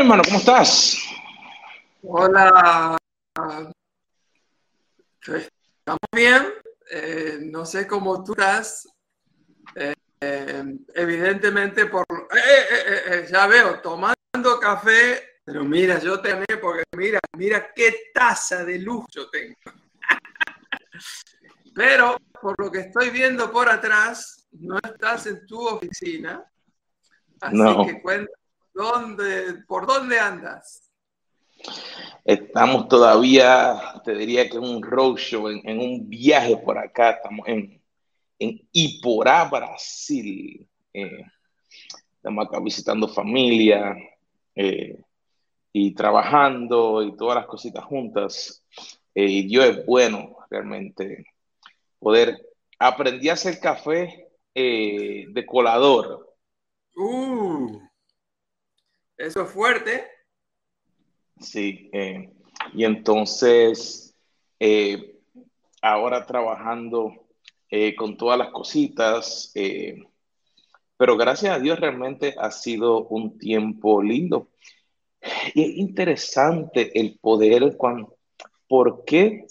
Mi hermano, ¿cómo estás? Hola. Estamos bien. Eh, no sé cómo tú estás. Eh, eh, evidentemente, por ya veo, tomando café, pero mira, yo te amé porque mira, mira qué taza de luz yo tengo. pero por lo que estoy viendo por atrás, no estás en tu oficina. Así que cuenta ¿Dónde, ¿Por dónde andas? Estamos todavía, te diría que en un roadshow, en, en un viaje por acá. Estamos en, en Iporá, Brasil. Eh, estamos acá visitando familia eh, y trabajando y todas las cositas juntas. Eh, y Dios es bueno, realmente. Poder. Aprendí a hacer café de colador. Uh. Eso es fuerte. Sí, eh, y entonces eh, ahora trabajando eh, con todas las cositas, pero gracias a Dios realmente ha sido un tiempo lindo. Y es interesante el poder, cuando, ¿por qué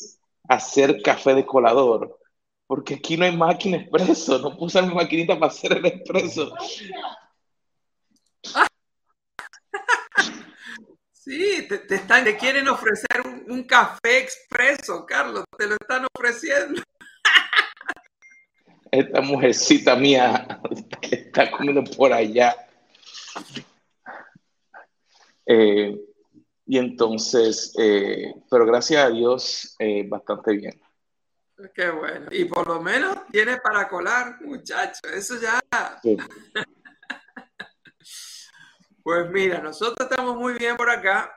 hacer café de colador? Porque aquí no hay máquina expreso, no puse mi maquinita para hacer el expreso. Sí, te, están, te quieren ofrecer un, café expreso, Carlos, te lo están ofreciendo. Esta mujercita mía que está comiendo por allá. Eh, y entonces, eh, pero gracias a Dios, eh, bastante bien. Qué bueno. Y por lo menos tiene para colar, muchacho. Eso ya. Pues mira, nosotros estamos muy bien por acá.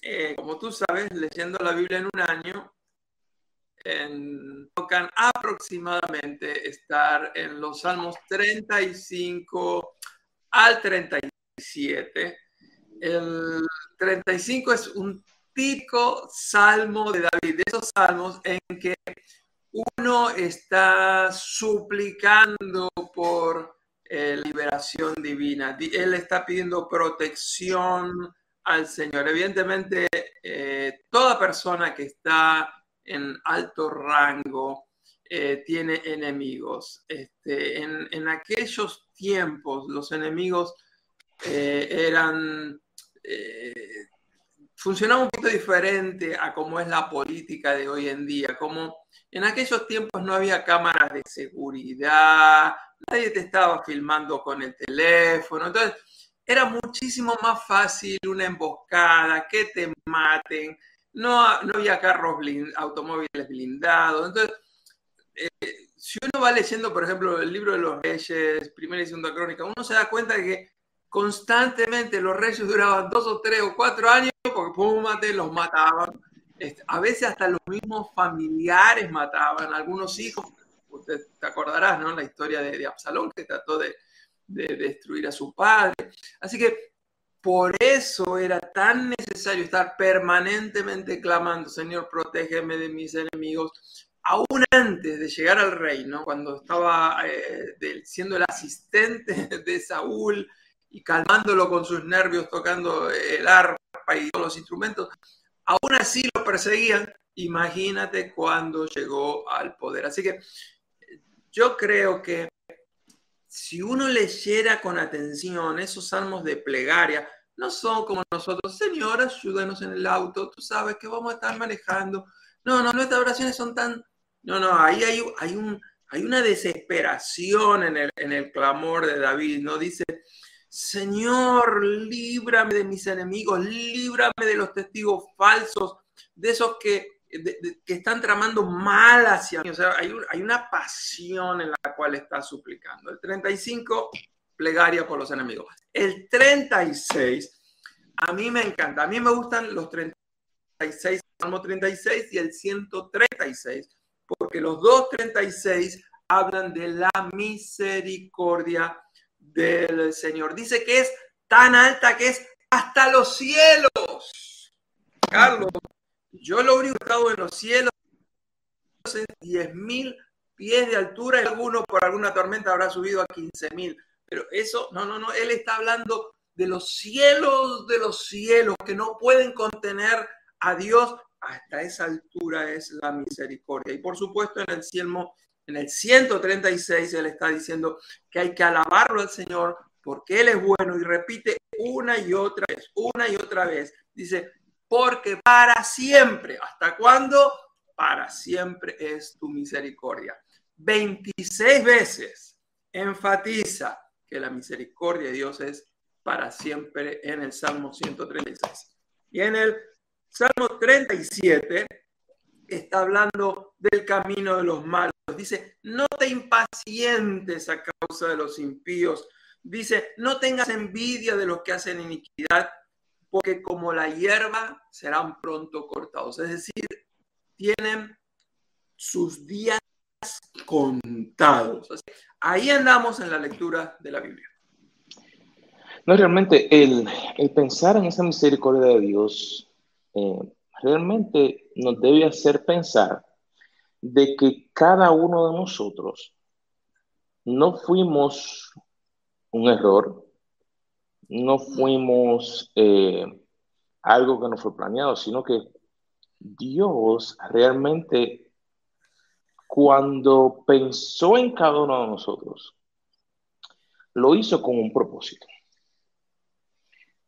Eh, como tú sabes, leyendo la Biblia en un año, tocan aproximadamente estar en los Salmos 35 al 37. El 35 es un típico salmo de David, de esos salmos en que uno está suplicando por eh, liberación divina. Él está pidiendo protección al Señor. Evidentemente, eh, toda persona que está en alto rango eh, tiene enemigos. Este, en, aquellos tiempos, los enemigos eran funcionaba un poquito diferente a cómo es la política de hoy en día. Como en aquellos tiempos no había cámaras de seguridad, nadie te estaba filmando con el teléfono. Entonces, era muchísimo más fácil una emboscada, que te maten. No, no había carros automóviles blindados. Entonces, eh, si uno va leyendo, por ejemplo, el libro de los reyes, primera y segunda crónica, uno se da cuenta de que constantemente los reyes duraban dos o tres o cuatro años porque pum, mate, los mataban. A veces hasta los mismos familiares mataban, algunos hijos usted te acordarás, ¿no? La historia de, Absalón que trató de, destruir a su padre. Así que por eso era tan necesario estar permanentemente clamando, Señor, protégeme de mis enemigos, aún antes de llegar al reino, cuando estaba eh, siendo el asistente de Saúl y calmándolo con sus nervios, tocando el arpa los instrumentos, aún así lo perseguían. Imagínate cuando llegó al poder. Así que yo creo que si uno leyera con atención esos salmos de plegaria, no son como nosotros, Señor, ayúdanos en el auto, tú sabes que vamos a estar manejando. No, no, nuestras oraciones son tan... No, no, ahí hay, hay, un, hay una desesperación en el, en el clamor de David, ¿no? Dice, Señor, líbrame de mis enemigos, líbrame de los testigos falsos, de esos que que están tramando mal hacia mí. O sea, hay, una pasión en la cual está suplicando. El 35, plegaria por los enemigos. El 36, a mí me encanta. A mí me gustan los 36, Salmo 36 y el 136, porque los dos 36 hablan de la misericordia del Señor. Dice que es tan alta que es hasta los cielos. Carlos, yo lo he estado en los cielos en 10.000 pies de altura y alguno por alguna tormenta habrá subido a 15.000. Pero eso, no, no, no, él está hablando de los cielos de los cielos que no pueden contener a Dios, hasta esa altura es la misericordia. Y por supuesto en el cielo, en el 136 él está diciendo que hay que alabarlo al Señor porque Él es bueno y repite una y otra vez, una y otra vez. Dice, porque para siempre, ¿hasta cuándo? Para siempre es tu misericordia. 26 veces enfatiza que la misericordia de Dios es para siempre en el Salmo 136. Y en el Salmo 37 está hablando del camino de los malos. Dice, no te impacientes a causa de los impíos. Dice, no tengas envidia de los que hacen iniquidad, porque como la hierba serán pronto cortados. Es decir, tienen sus días contados. Ahí andamos en la lectura de la Biblia. No, realmente el, pensar en esa misericordia de Dios eh, realmente nos debe hacer pensar de que cada uno de nosotros no fuimos un error, no fuimos eh, algo que no fue planeado, sino que Dios realmente cuando pensó en cada uno de nosotros, lo hizo con un propósito.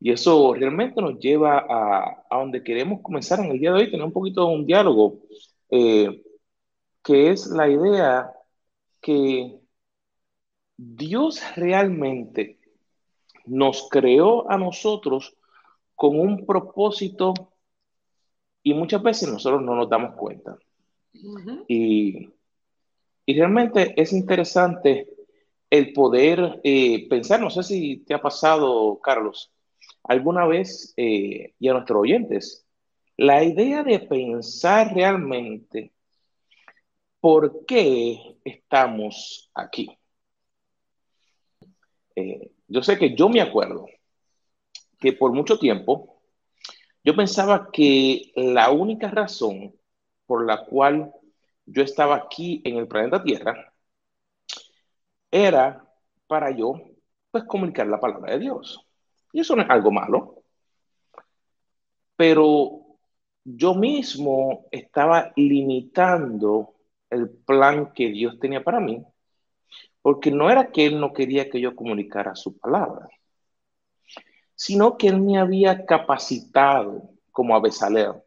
Y eso realmente nos lleva a, donde queremos comenzar en el día de hoy, tener un poquito de un diálogo, eh, que es la idea que Dios realmente nos creó a nosotros con un propósito y muchas veces nosotros no nos damos cuenta. y, realmente es interesante el poder eh, pensar, no sé si te ha pasado, Carlos, alguna vez, eh, y a nuestros oyentes, la idea de pensar realmente por qué estamos aquí. Eh, yo sé que yo me acuerdo que por mucho tiempo yo pensaba que la única razón por la cual yo estaba aquí en el planeta Tierra era para yo pues comunicar la palabra de Dios. Y eso no es algo malo. Pero yo mismo estaba limitando el plan que Dios tenía para mí, porque no era que Él no quería que yo comunicara su palabra, sino que Él me había capacitado como abesaleo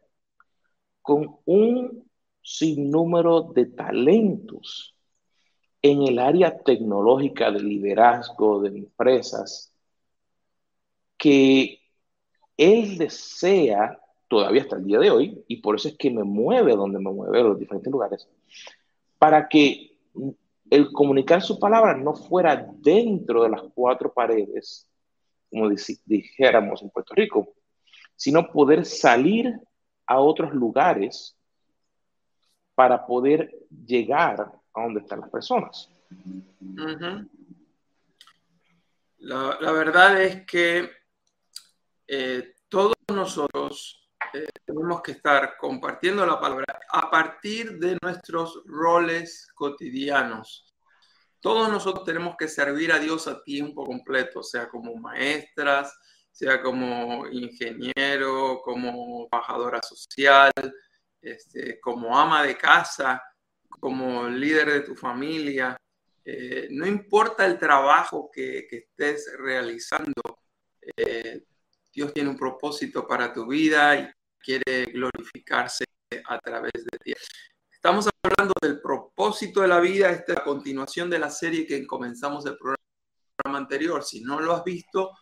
con un sinnúmero de talentos en el área tecnológica de liderazgo de empresas que él desea todavía hasta el día de hoy, y por eso es que me mueve donde me mueve, a los diferentes lugares, para que el comunicar su palabra no fuera dentro de las cuatro paredes, como dijéramos en Puerto Rico, sino poder salir a otros lugares para poder llegar a donde están las personas. la, la, verdad es que eh, todos nosotros eh, tenemos que estar compartiendo la palabra a partir de nuestros roles cotidianos. Todos nosotros tenemos que servir a Dios a tiempo completo, sea como maestras, sea como ingeniero, como trabajadora social, este, como ama de casa, como líder de tu familia. Eh, no importa el trabajo que, estés realizando, Dios tiene un propósito para tu vida y quiere glorificarse a través de ti. Estamos hablando del propósito de la vida, esta es la continuación de la serie que comenzamos el programa anterior. Si no lo has visto,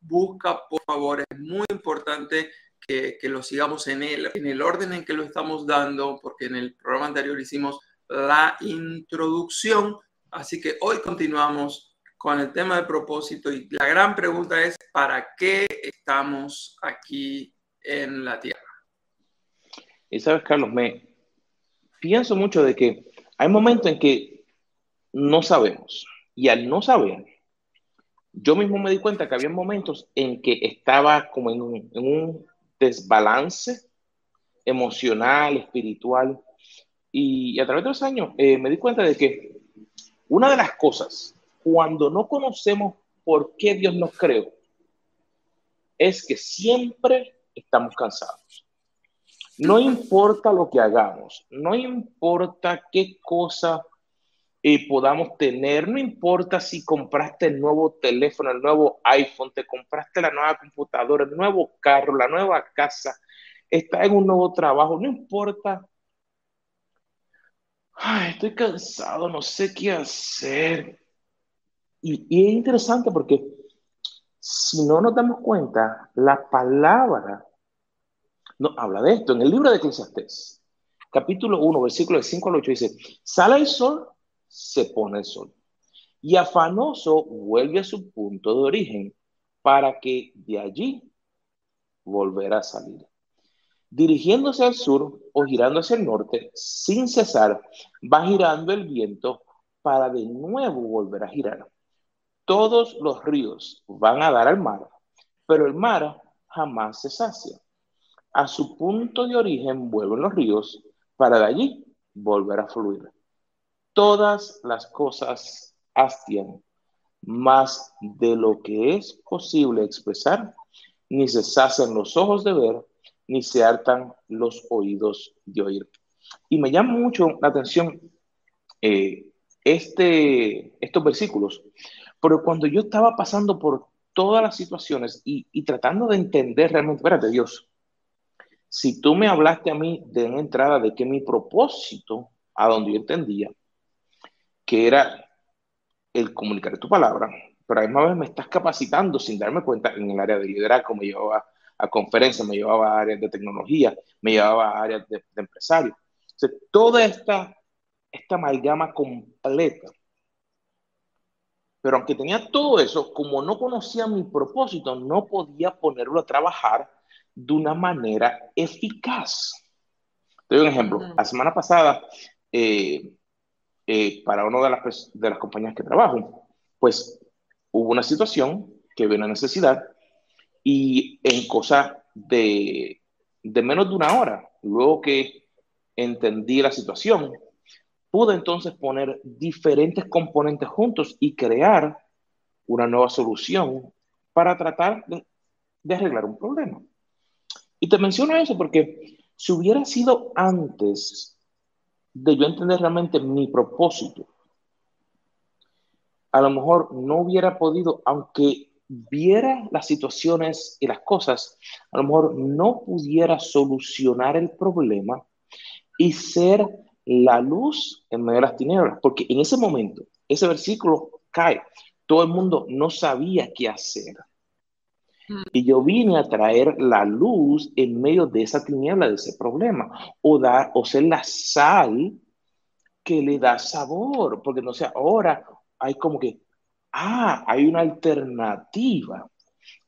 busca, por favor, es muy importante que, que, lo sigamos en el, en el orden en que lo estamos dando, porque en el programa anterior hicimos la introducción, así que hoy continuamos con el tema de propósito y la gran pregunta es, ¿para qué estamos aquí en la Tierra? Y sabes, Carlos, me pienso mucho de que hay momentos en que no sabemos y al no saber, yo mismo me di cuenta que había momentos en que estaba como en un, desbalance emocional, espiritual. Y, a través de los años eh, me di cuenta de que una de las cosas cuando no conocemos por qué Dios nos creó, es que siempre estamos cansados. No importa lo que hagamos, no importa qué cosa eh, podamos tener, no importa si compraste el nuevo teléfono, el nuevo iPhone, te compraste la nueva computadora, el nuevo carro, la nueva casa, está en un nuevo trabajo, no importa. Ay, estoy cansado, no sé qué hacer. Y, es interesante porque si no nos damos cuenta, la palabra no habla de esto. En el libro de Eclesiastés, capítulo 1, versículo de 5 al 8, dice, sale el sol, se pone el sol. Y afanoso vuelve a su punto de origen para que de allí volverá a salir. Dirigiéndose al sur o girando hacia el norte, sin cesar, va girando el viento para de nuevo volver a girar. Todos los ríos van a dar al mar, pero el mar jamás se sacia. A su punto de origen vuelven los ríos para de allí volver a fluir. Todas las cosas hastian más de lo que es posible expresar, ni se sacian los ojos de ver, ni se hartan los oídos de oír. Y me llama mucho la atención eh, este, estos versículos, pero cuando yo estaba pasando por todas las situaciones y, tratando de entender realmente, espérate, Dios, si tú me hablaste a mí de entrada de que mi propósito, a donde yo entendía, que era el comunicar tu palabra, pero además vez me estás capacitando sin darme cuenta en el área de liderazgo, me llevaba a conferencias, me llevaba a áreas de tecnología, me llevaba a áreas de, empresario. toda esta, esta amalgama completa pero aunque tenía todo eso, como no conocía mi propósito, no podía ponerlo a trabajar de una manera eficaz. Te doy un ejemplo. La semana pasada, eh, eh, para una de las, de las compañías que trabajo, pues hubo una situación que hubo una necesidad y en cosa de, de menos de una hora, luego que entendí la situación, pude entonces poner diferentes componentes juntos y crear una nueva solución para tratar de, arreglar un problema. Y te menciono eso porque si hubiera sido antes de yo entender realmente mi propósito, a lo mejor no hubiera podido, aunque viera las situaciones y las cosas, a lo mejor no pudiera solucionar el problema y ser la luz en medio de las tinieblas, porque en ese momento, ese versículo cae, todo el mundo no sabía qué hacer. Mm. Y yo vine a traer la luz en medio de esa tiniebla, de ese problema, o, dar, o ser la sal que le da sabor, porque no sé, ahora hay como que, ah, hay una alternativa.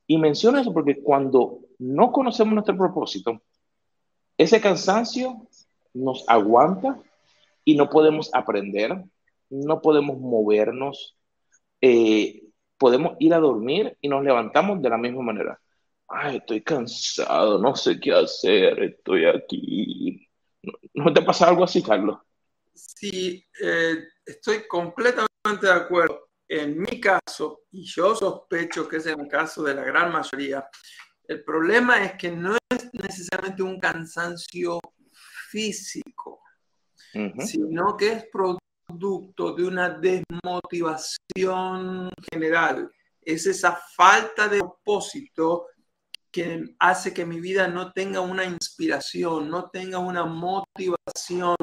Y menciono eso porque cuando no conocemos nuestro propósito, ese cansancio nos aguanta y no podemos aprender, no podemos movernos, eh, podemos ir a dormir y nos levantamos de la misma manera. Ay, estoy cansado, no sé qué hacer, estoy aquí. ¿No, te pasa algo así, Carlos? Sí, eh, estoy completamente de acuerdo. En mi caso, y yo sospecho que es el caso de la gran mayoría, el problema es que no es necesariamente un cansancio físico, sino que es producto de una desmotivación general. Es esa falta de propósito que hace que mi vida no tenga una inspiración, no tenga una motivación.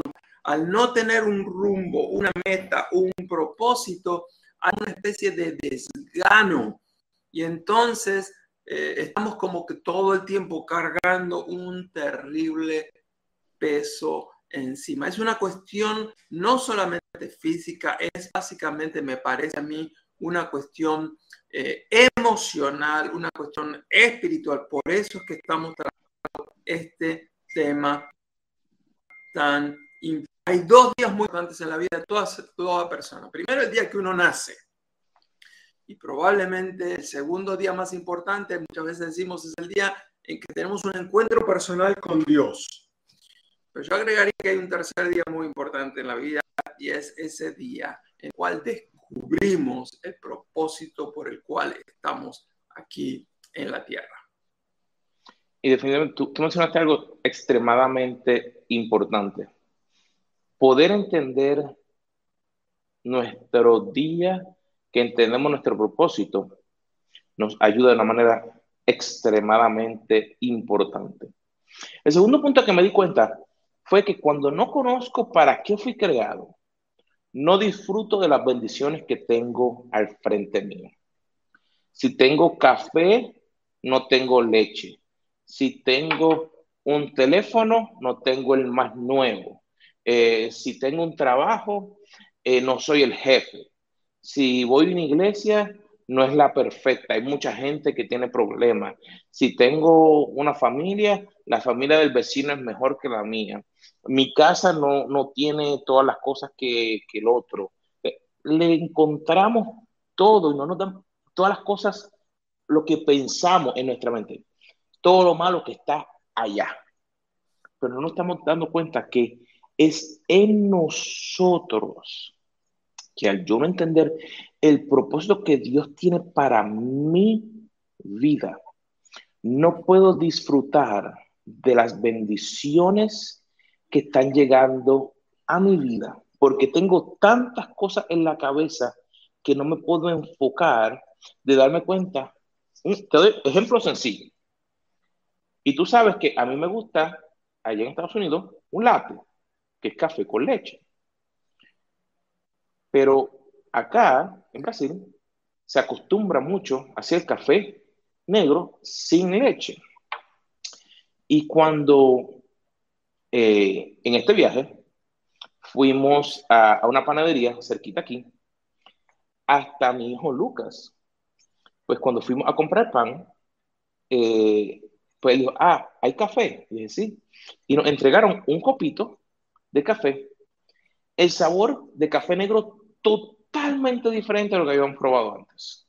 Al no tener un rumbo, una meta, un propósito, hay una especie de desgano. Y entonces eh, estamos como que todo el tiempo cargando un terrible peso encima. Es una cuestión no solamente física, es básicamente, me parece a mí, una cuestión eh, emocional, una cuestión espiritual. Por eso es que estamos tratando este tema tan Hay dos días muy importantes en la vida de toda, toda persona. Primero, el día que uno nace. Y probablemente el segundo día más importante, muchas veces decimos, es el día en que tenemos un encuentro personal con Dios. Pero yo agregaría que hay un tercer día muy importante en la vida y es ese día en el cual descubrimos el propósito por el cual estamos aquí en la tierra. y definitivamente tú, tú mencionaste algo extremadamente importante. Poder entender nuestro día, que entendemos nuestro propósito, nos ayuda de una manera extremadamente importante. El segundo punto que me di cuenta fue que cuando no conozco para qué fui creado, no disfruto de las bendiciones que tengo al frente mío. Si tengo café, no tengo leche. Si tengo un teléfono, no tengo el más nuevo. Eh, si tengo un trabajo, eh, no soy el jefe. Si voy a una iglesia, no es la perfecta. Hay mucha gente que tiene problemas. Si tengo una familia, la familia del vecino es mejor que la mía. Mi casa no, no tiene todas las cosas que, que el otro. Eh, le encontramos todo y no nos dan todas las cosas, lo que pensamos en nuestra mente, todo lo malo que está allá. Pero no nos estamos dando cuenta que es en nosotros que al yo no entender el propósito que Dios tiene para mi vida, no puedo disfrutar de las bendiciones que están llegando a mi vida, porque tengo tantas cosas en la cabeza que no me puedo enfocar de darme cuenta. Mm, te doy ejemplo sencillo. Y tú sabes que a mí me gusta, allá en Estados Unidos, un latte, que es café con leche. Pero acá, en Brasil, se acostumbra mucho a hacer café negro sin leche. Y cuando eh, en este viaje fuimos a, una panadería cerquita aquí, hasta mi hijo Lucas, pues cuando fuimos a comprar pan, eh, pues dijo, ah, ¿hay café? Y dije, sí. Y nos entregaron un copito de café. El sabor de café negro totalmente diferente a lo que habíamos probado antes.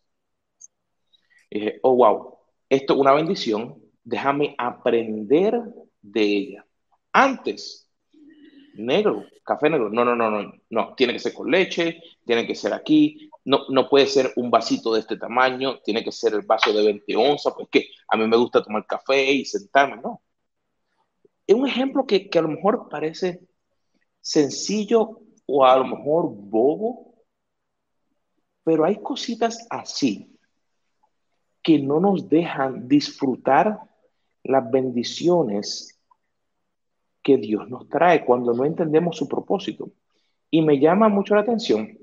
Y dije, oh, wow, esto es una bendición, déjame aprender de ella. Antes, negro, café negro, no, no, no, no, no, tiene que ser con leche, tiene que ser aquí, no, no puede ser un vasito de este tamaño, tiene que ser el vaso de 20 onzas, porque a mí me gusta tomar café y sentarme, no. Es un ejemplo que, que a lo mejor parece sencillo o a lo mejor bobo, pero hay cositas así que no nos dejan disfrutar las bendiciones que Dios nos trae cuando no entendemos su propósito. Y me llama mucho la atención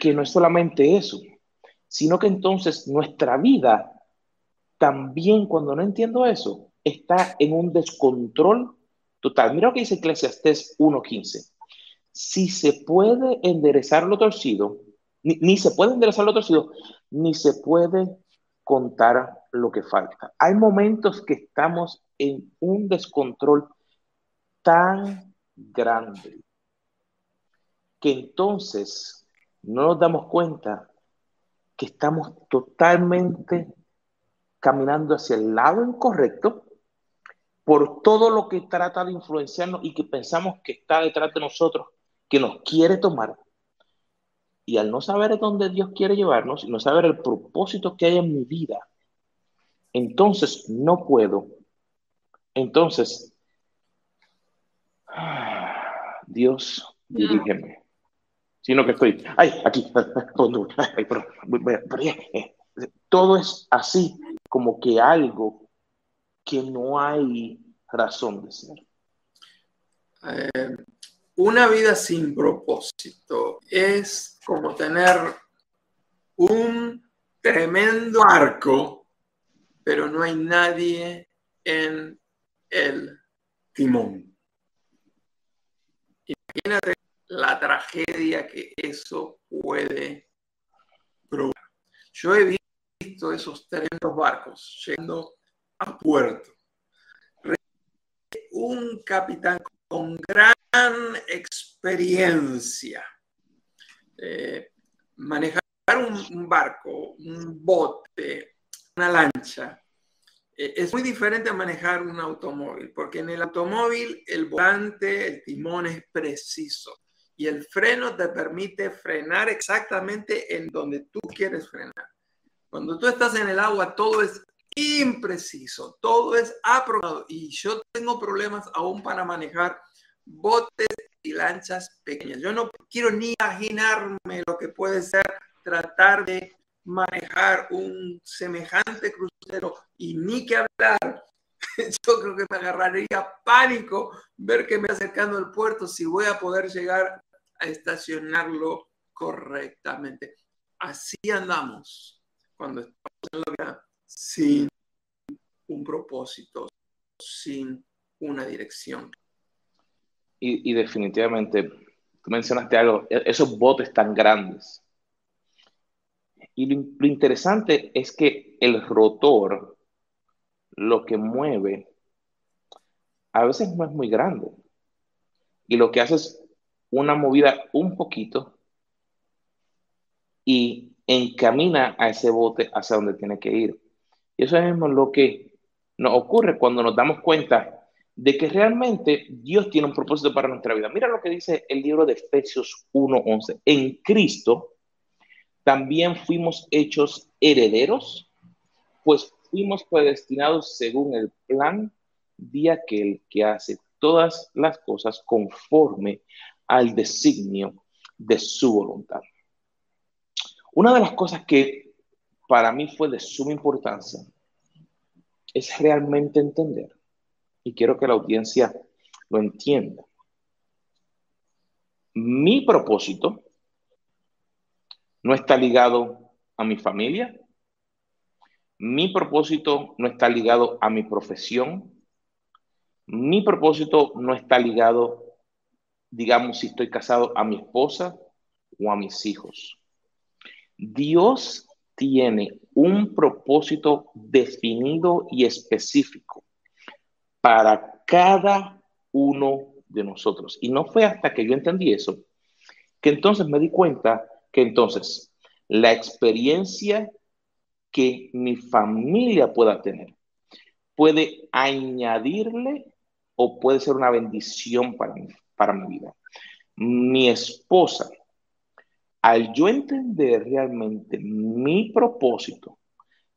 que no es solamente eso, sino que entonces nuestra vida también cuando no entiendo eso está en un descontrol total. Mira lo que dice Eclesiastes 1.15 si se puede enderezar lo torcido, ni, se puede enderezar lo torcido, ni se puede contar lo que falta. Hay momentos que estamos en un descontrol tan grande que entonces no nos damos cuenta que estamos totalmente caminando hacia el lado incorrecto por todo lo que trata de influenciarnos y que pensamos que está detrás de nosotros que nos quiere tomar. Y al no saber dónde Dios quiere llevarnos, y no saber el propósito que hay en mi vida, entonces no puedo. Entonces, Dios, dirígeme. Sino que estoy, ay, aquí, todo es así, como que algo que no hay razón de ser. Eh, una vida sin propósito es como tener un tremendo arco, pero no hay nadie en el timón. La tragedia que eso puede provocar. Yo he visto esos tremendos barcos llegando a puerto. Un capitán con gran experiencia. Eh, manejar un, barco, un bote, una lancha, es muy diferente a manejar un automóvil, porque en el automóvil el volante, el timón es preciso y el freno te permite frenar exactamente en donde tú quieres frenar. Cuando tú estás en el agua, todo es impreciso, todo es aprobado y yo tengo problemas aún para manejar botes y lanchas pequeñas. Yo no quiero ni imaginarme lo que puede ser tratar de manejar un semejante crucero y ni que hablar. Yo creo que me agarraría pánico ver que me acercando al puerto si voy a poder llegar a estacionarlo correctamente. Así andamos cuando estamos en la vida sin un propósito, sin una dirección. Y, definitivamente, tú mencionaste algo, e-, esos botes tan grandes y lo, interesante es que el rotor, lo que mueve, a veces no es muy grande. Y lo que hace es una movida un poquito y encamina a ese bote hacia donde tiene que ir. Y eso es lo que nos ocurre cuando nos damos cuenta de que realmente Dios tiene un propósito para nuestra vida. Mira lo que dice el libro de Efesios 1:11. En Cristo también fuimos hechos herederos, pues fuimos predestinados según el plan de aquel que hace todas las cosas conforme al designio de su voluntad. Una de las cosas que para mí fue de suma importancia es realmente entender, y quiero que la audiencia lo entienda. Mi propósito no está ligado a mi familia. Mi propósito no está ligado a mi profesión. Mi propósito no está ligado, digamos, si estoy casado, a mi esposa o a mis hijos. Dios tiene un propósito definido y específico para cada uno de nosotros. Y no fue hasta que yo entendí eso que entonces me di cuenta que entonces la experiencia que mi familia pueda tener puede añadirle o puede ser una bendición para mí, para mi vida. Mi esposa, al yo entender realmente mi propósito,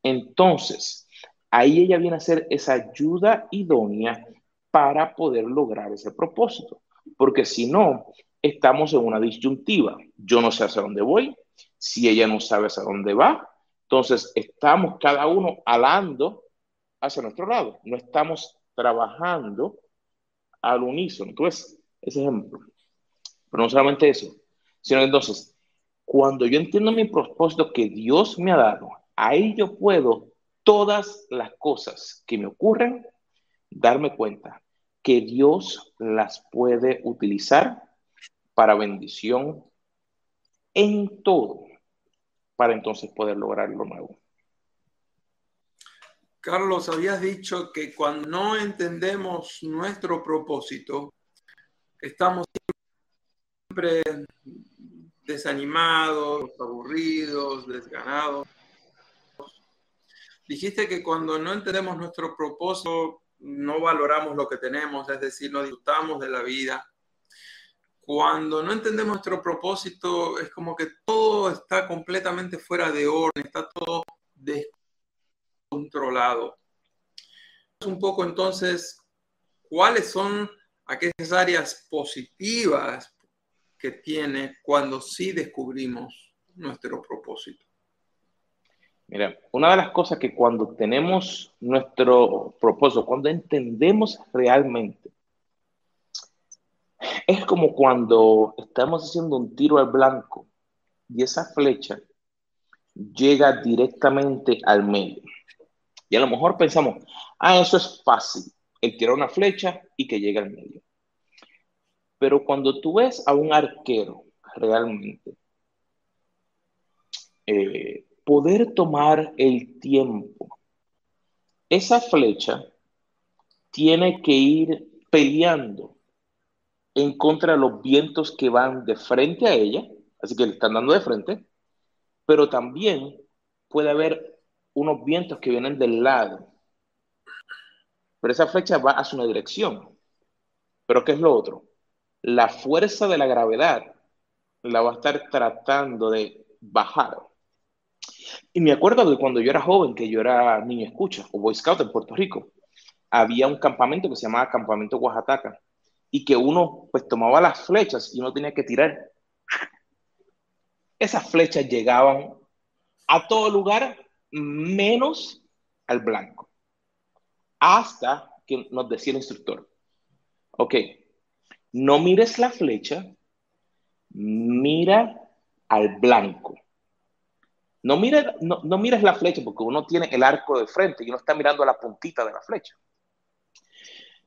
entonces ahí ella viene a ser esa ayuda idónea para poder lograr ese propósito. Porque si no, estamos en una disyuntiva. Yo no sé hacia dónde voy, si ella no sabe hacia dónde va, entonces estamos cada uno alando hacia nuestro lado, no estamos trabajando al unísono. Entonces, ese ejemplo. Pero no solamente eso, sino entonces, cuando yo entiendo mi propósito que Dios me ha dado, ahí yo puedo todas las cosas que me ocurren, darme cuenta que Dios las puede utilizar para bendición en todo, para entonces poder lograr lo nuevo. Carlos, habías dicho que cuando no entendemos nuestro propósito, estamos siempre desanimados, aburridos, desganados. Dijiste que cuando no entendemos nuestro propósito, no valoramos lo que tenemos, es decir, no disfrutamos de la vida cuando no entendemos nuestro propósito, es como que todo está completamente fuera de orden, está todo descontrolado. Un poco entonces, ¿cuáles son aquellas áreas positivas que tiene cuando sí descubrimos nuestro propósito? Mira, una de las cosas que cuando tenemos nuestro propósito, cuando entendemos realmente es como cuando estamos haciendo un tiro al blanco y esa flecha llega directamente al medio. Y a lo mejor pensamos, ah, eso es fácil, el tirar una flecha y que llegue al medio. Pero cuando tú ves a un arquero realmente, eh, poder tomar el tiempo, esa flecha tiene que ir peleando en contra de los vientos que van de frente a ella, así que le están dando de frente, pero también puede haber unos vientos que vienen del lado. Pero esa flecha va hacia una dirección. Pero ¿qué es lo otro? La fuerza de la gravedad la va a estar tratando de bajar. Y me acuerdo de cuando yo era joven, que yo era niño escucha o Boy Scout en Puerto Rico, había un campamento que se llamaba Campamento Oaxaca y que uno pues tomaba las flechas y uno tenía que tirar. Esas flechas llegaban a todo lugar menos al blanco. Hasta que nos decía el instructor, ok, no mires la flecha, mira al blanco. No mires, no, mires la flecha porque uno tiene el arco de frente y uno está mirando la puntita de la flecha.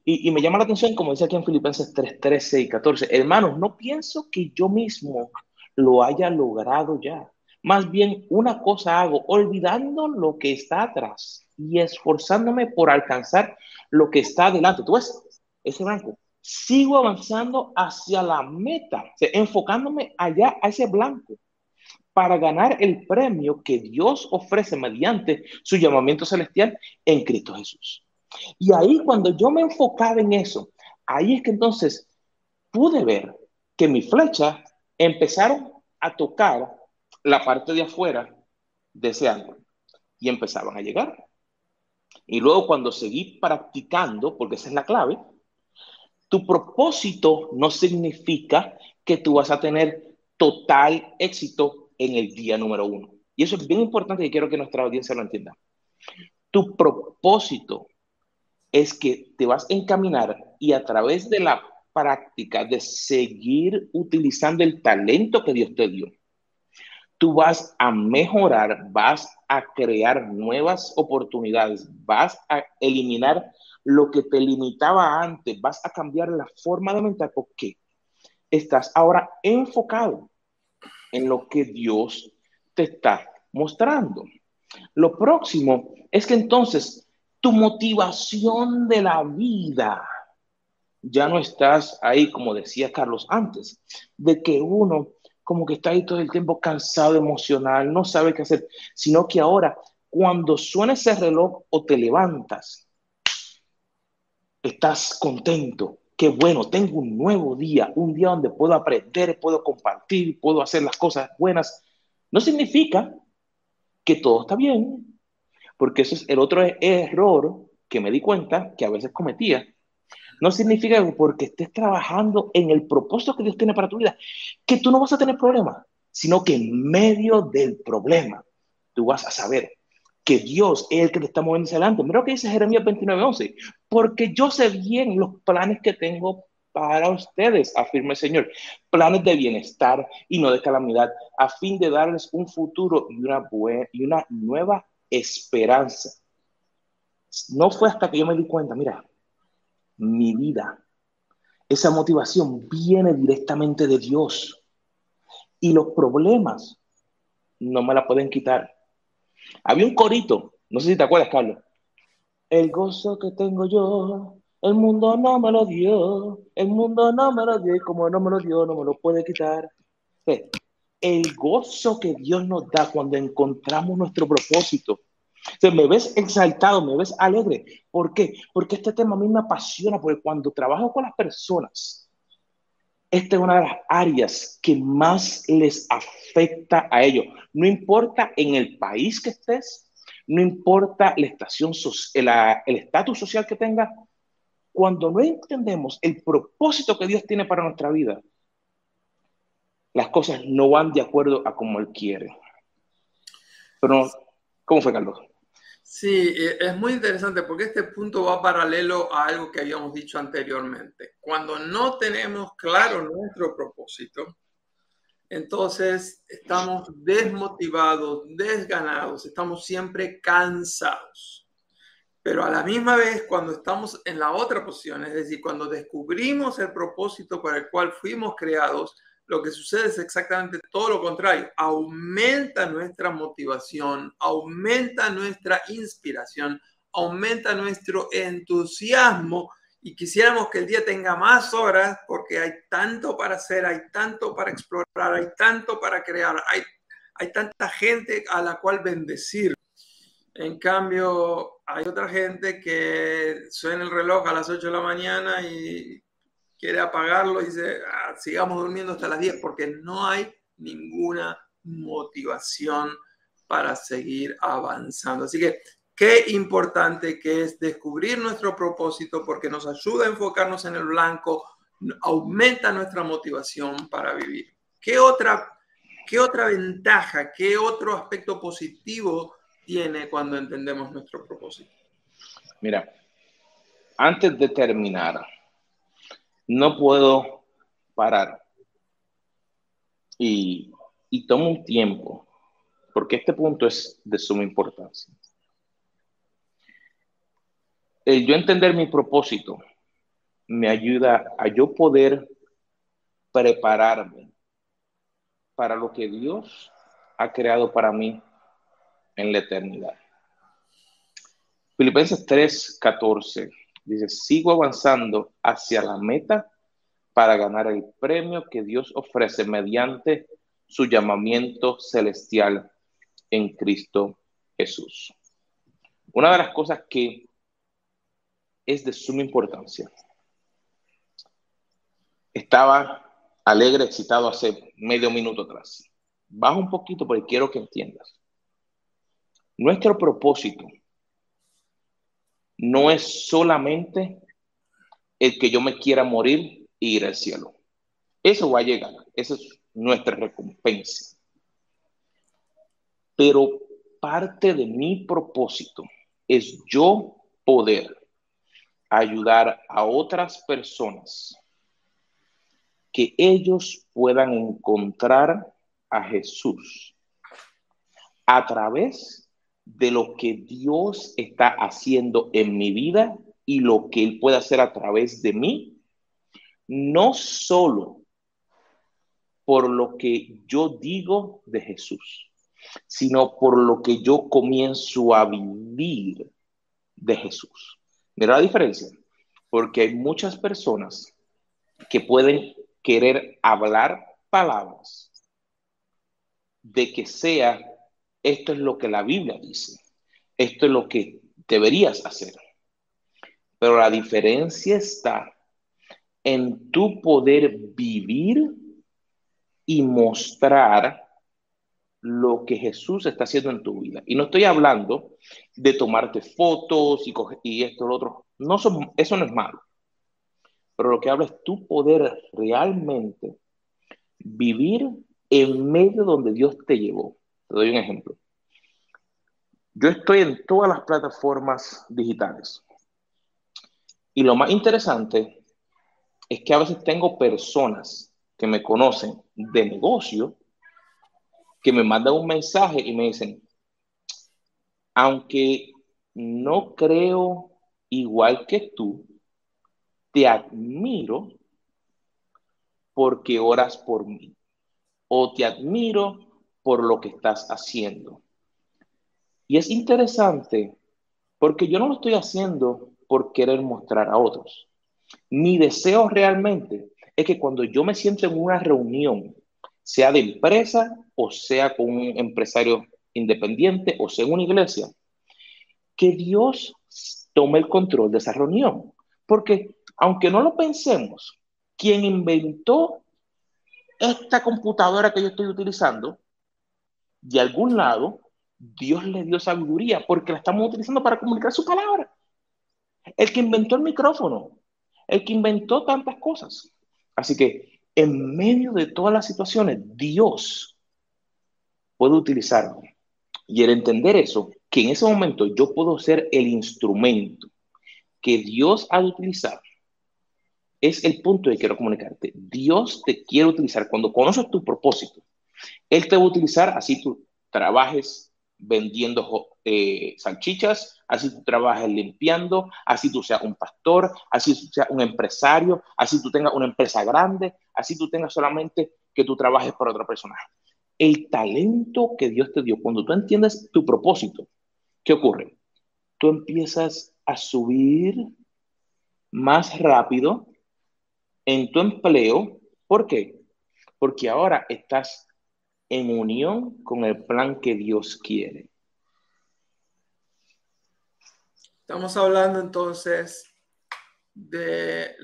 Y, me llama la atención, como dice aquí en Filipenses 3, 13 y 14, hermanos, no pienso que yo mismo lo haya logrado ya. Más bien una cosa hago, olvidando lo que está atrás y esforzándome por alcanzar lo que está adelante. ¿Tú ves? Ese blanco. Sigo avanzando hacia la meta, enfocándome allá a ese blanco para ganar el premio que Dios ofrece mediante su llamamiento celestial en Cristo Jesús. Y ahí cuando yo me enfocaba en eso, ahí es que entonces pude ver que mi flecha empezaron a tocar la parte de afuera de ese árbol y empezaban a llegar. Y luego cuando seguí practicando, porque esa es la clave, tu propósito no significa que tú vas a tener total éxito en el día número uno. Y eso es bien importante y quiero que nuestra audiencia lo entienda. Tu propósito es que te vas a encaminar y a través de la práctica de seguir utilizando el talento que Dios te dio, tú vas a mejorar, vas a crear nuevas oportunidades, vas a eliminar lo que te limitaba antes, vas a cambiar la forma de mental porque estás ahora enfocado en lo que Dios te está mostrando. Lo próximo es que entonces tu motivación de la vida. Ya no estás ahí, como decía Carlos antes, de que uno como que está ahí todo el tiempo cansado emocional, no sabe qué hacer, sino que ahora cuando suena ese reloj o te levantas, estás contento, qué bueno, tengo un nuevo día, un día donde puedo aprender, puedo compartir, puedo hacer las cosas buenas. No significa que todo está bien, porque ese es el otro error que me di cuenta que a veces cometía. No significa que porque estés trabajando en el propósito que Dios tiene para tu vida, que tú no vas a tener problemas, sino que en medio del problema tú vas a saber que Dios es el que te está moviendo hacia adelante. Mira lo que dice Jeremías 29:11. Porque yo sé bien los planes que tengo para ustedes, afirma el Señor. Planes de bienestar y no de calamidad, a fin de darles un futuro y una, y una nueva esperanza. No fue hasta que yo me di cuenta, mira, mi vida, esa motivación viene directamente de Dios. Y los problemas no me la pueden quitar. Había un corito, no sé si te acuerdas, Carlos. El gozo que tengo yo, el mundo no me lo dio, el mundo no me lo dio y como no me lo dio, no me lo puede quitar. El gozo que Dios nos da cuando encontramos nuestro propósito. O me ves exaltado, me ves alegre. ¿Por qué? Porque este tema a mí me apasiona, porque cuando trabajo con las personas, esta es una de las áreas que más les afecta a ellos. No importa en el país que estés, no importa la estación, el estatus social que tengas, cuando no entendemos el propósito que Dios tiene para nuestra vida, las cosas no van de acuerdo a como Él quiere. Pero, ¿cómo fue, Carlos? Sí, eh, es muy interesante porque este punto va paralelo a algo que habíamos dicho anteriormente. Cuando no tenemos claro nuestro propósito, entonces estamos desmotivados, desganados, estamos siempre cansados. Pero a la misma vez, cuando estamos en la otra posición, es decir, cuando descubrimos el propósito para el cual fuimos creados, lo que sucede es exactamente todo lo contrario. Aumenta nuestra motivación, aumenta nuestra inspiración, aumenta nuestro entusiasmo y quisiéramos que el día tenga más horas porque hay tanto para hacer, hay tanto para explorar, hay tanto para crear, hay, hay tanta gente a la cual bendecir. En cambio, hay otra gente que suena el reloj a las 8 de la mañana y quiere apagarlo y dice, ah, sigamos durmiendo hasta las 10 porque no hay ninguna motivación para seguir avanzando. Así que qué importante que es descubrir nuestro propósito porque nos ayuda a enfocarnos en el blanco, aumenta nuestra motivación para vivir. ¿Qué otra, qué otra ventaja, qué otro aspecto positivo tiene cuando entendemos nuestro propósito? Mira, antes de terminar, no puedo parar y, y tomo un tiempo, porque este punto es de suma importancia. El yo entender mi propósito me ayuda a yo poder prepararme para lo que Dios ha creado para mí en la eternidad. Filipenses 3, 14 dice, sigo avanzando hacia la meta para ganar el premio que Dios ofrece mediante su llamamiento celestial en Cristo Jesús. Una de las cosas que es de suma importancia. Estaba alegre, excitado hace medio minuto atrás. Baja un poquito porque quiero que entiendas. Nuestro propósito no es solamente el que yo me quiera morir e ir al cielo. Eso va a llegar, esa es nuestra recompensa. Pero parte de mi propósito es yo poder ayudar a otras personas que ellos puedan encontrar a Jesús a través de lo que Dios está haciendo en mi vida y lo que Él puede hacer a través de mí, no solo por lo que yo digo de Jesús, sino por lo que yo comienzo a vivir de Jesús. Mira la diferencia, porque hay muchas personas que pueden querer hablar palabras de que sea esto es lo que la Biblia dice, esto es lo que deberías hacer. Pero la diferencia está en tu poder vivir y mostrar lo que Jesús está haciendo en tu vida. Y no estoy hablando de tomarte fotos y, y esto, lo otro. No son, eso no es malo. Pero lo que hablo es tu poder realmente vivir en medio donde Dios te llevó. Te doy un ejemplo. Yo estoy en todas las plataformas digitales. Y lo más interesante es que a veces tengo personas que me conocen de negocio que me mandan un mensaje y me dicen, aunque no creo igual que tú, te admiro porque oras por mí o te admiro por lo que estás haciendo. Y es interesante porque yo no lo estoy haciendo por querer mostrar a otros. Mi deseo realmente es que cuando yo me siento en una reunión, sea de empresa o sea con un empresario independiente o sea en una iglesia, que Dios tome el control de esa reunión. Porque aunque no lo pensemos, quien inventó esta computadora que yo estoy utilizando, de algún lado, Dios le dio sabiduría porque la estamos utilizando para comunicar su palabra. El que inventó el micrófono, el que inventó tantas cosas. Así que en medio de todas las situaciones, Dios puede utilizarme. Y el entender eso, que en ese momento yo puedo ser el instrumento que Dios ha de utilizar, es el punto que quiero comunicarte. Dios te quiere utilizar. Cuando conoces tu propósito, Él te va a utilizar así tú trabajes vendiendo eh, salchichas, así tú trabajas limpiando, así tú seas un pastor, así tú seas un empresario, así tú tengas una empresa grande, así tú tengas solamente que tú trabajes para otra persona. El talento que Dios te dio, cuando tú entiendes tu propósito, ¿qué ocurre? Tú empiezas a subir más rápido en tu empleo. ¿Por qué? Porque ahora estás en unión con el plan que Dios quiere. Estamos hablando entonces de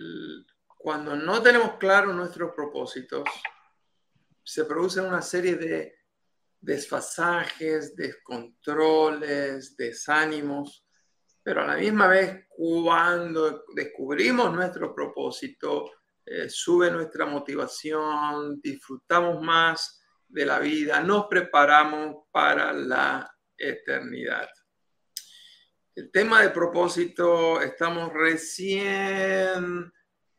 cuando no tenemos claro nuestros propósitos, se producen una serie de desfasajes, descontroles, desánimos, pero a la misma vez cuando descubrimos nuestro propósito, eh, sube nuestra motivación, disfrutamos más de la vida, nos preparamos para la eternidad. El tema de propósito, estamos recién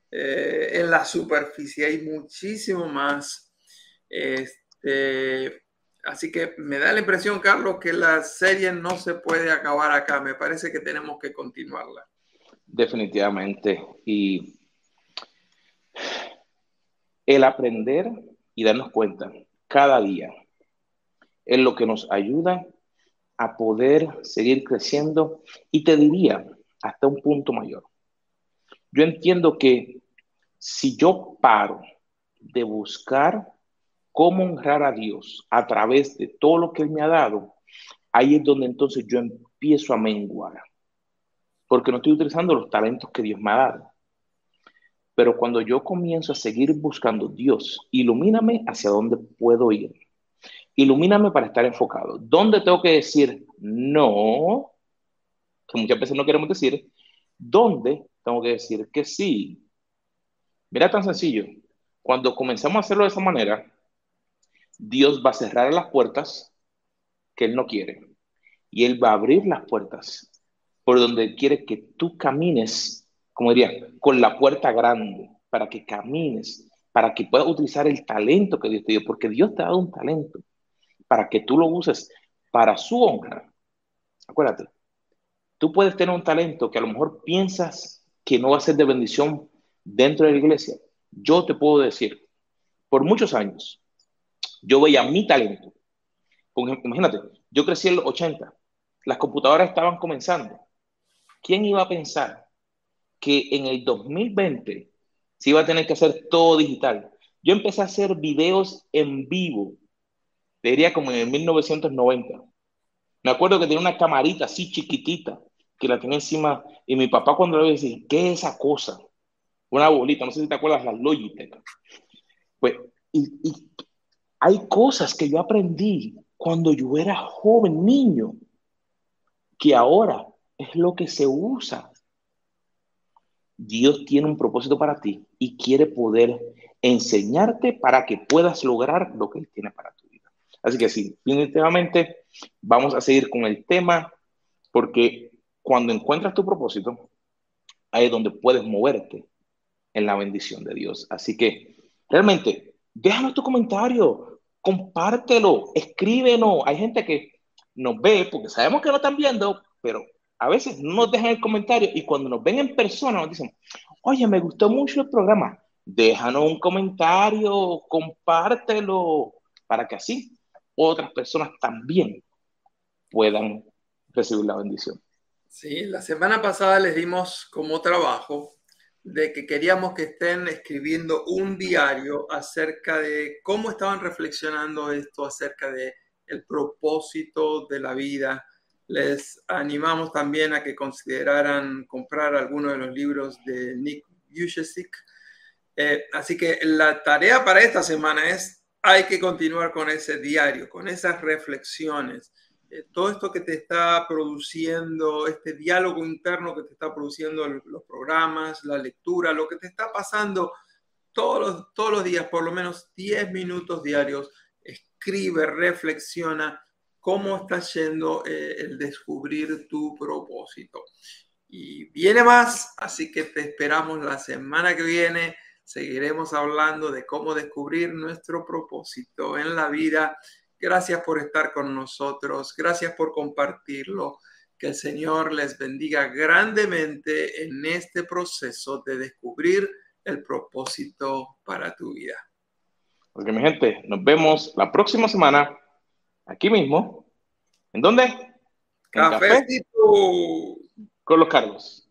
eh, en la superficie, hay muchísimo más. Este, así que me da la impresión, Carlos, que la serie no se puede acabar acá. Me parece que tenemos que continuarla. Definitivamente. Y el aprender y darnos cuenta cada día es lo que nos ayuda a poder seguir creciendo y te diría hasta un punto mayor. Yo entiendo que si yo paro de buscar cómo honrar a Dios a través de todo lo que Él me ha dado, ahí es donde entonces yo empiezo a menguar, porque no estoy utilizando los talentos que Dios me ha dado. Pero cuando yo comienzo a seguir buscando Dios, ilumíname hacia dónde puedo ir. Ilumíname para estar enfocado. ¿Dónde tengo que decir no? Que muchas veces no queremos decir. ¿Dónde tengo que decir que sí? Mira, tan sencillo. Cuando comenzamos a hacerlo de esa manera, Dios va a cerrar las puertas que Él no quiere. Y Él va a abrir las puertas por donde quiere que tú camines como diría, con la puerta grande, para que camines, para que puedas utilizar el talento que Dios te dio, porque Dios te ha dado un talento, para que tú lo uses para su honra. Acuérdate, tú puedes tener un talento que a lo mejor piensas que no va a ser de bendición dentro de la iglesia. Yo te puedo decir, por muchos años, yo veía mi talento. Imagínate, yo crecí en los 80, las computadoras estaban comenzando. ¿Quién iba a pensar que en el 2020 se iba a tener que hacer todo digital. Yo empecé a hacer videos en vivo, diría como en el 1990. Me acuerdo que tenía una camarita así chiquitita que la tenía encima y mi papá cuando le decía, ¿qué es esa cosa? Una bolita, no sé si te acuerdas, las Logitech. Pues, y, y hay cosas que yo aprendí cuando yo era joven, niño, que ahora es lo que se usa Dios tiene un propósito para ti y quiere poder enseñarte para que puedas lograr lo que Él tiene para tu vida. Así que sí, definitivamente vamos a seguir con el tema porque cuando encuentras tu propósito, ahí es donde puedes moverte en la bendición de Dios. Así que realmente, déjanos tu comentario, compártelo, escríbenos. Hay gente que nos ve porque sabemos que no están viendo, pero a veces no nos dejan el comentario y cuando nos ven en persona nos dicen, oye, me gustó mucho el programa, déjanos un comentario, compártelo, para que así otras personas también puedan recibir la bendición. Sí, la semana pasada les dimos como trabajo de que queríamos que estén escribiendo un diario acerca de cómo estaban reflexionando esto, acerca de el propósito de la vida, les animamos también a que consideraran comprar alguno de los libros de Nick Vujicic. Eh, así que la tarea para esta semana es, hay que continuar con ese diario, con esas reflexiones. Eh, todo esto que te está produciendo, este diálogo interno que te está produciendo los programas, la lectura, lo que te está pasando todos los, todos los días, por lo menos 10 minutos diarios, escribe, reflexiona cómo está yendo eh, el descubrir tu propósito. Y viene más, así que te esperamos la semana que viene. Seguiremos hablando de cómo descubrir nuestro propósito en la vida. Gracias por estar con nosotros, gracias por compartirlo. Que el Señor les bendiga grandemente en este proceso de descubrir el propósito para tu vida. Porque mi gente, nos vemos la próxima semana Aquí mismo. ¿En dónde? Café. Con los Carlos.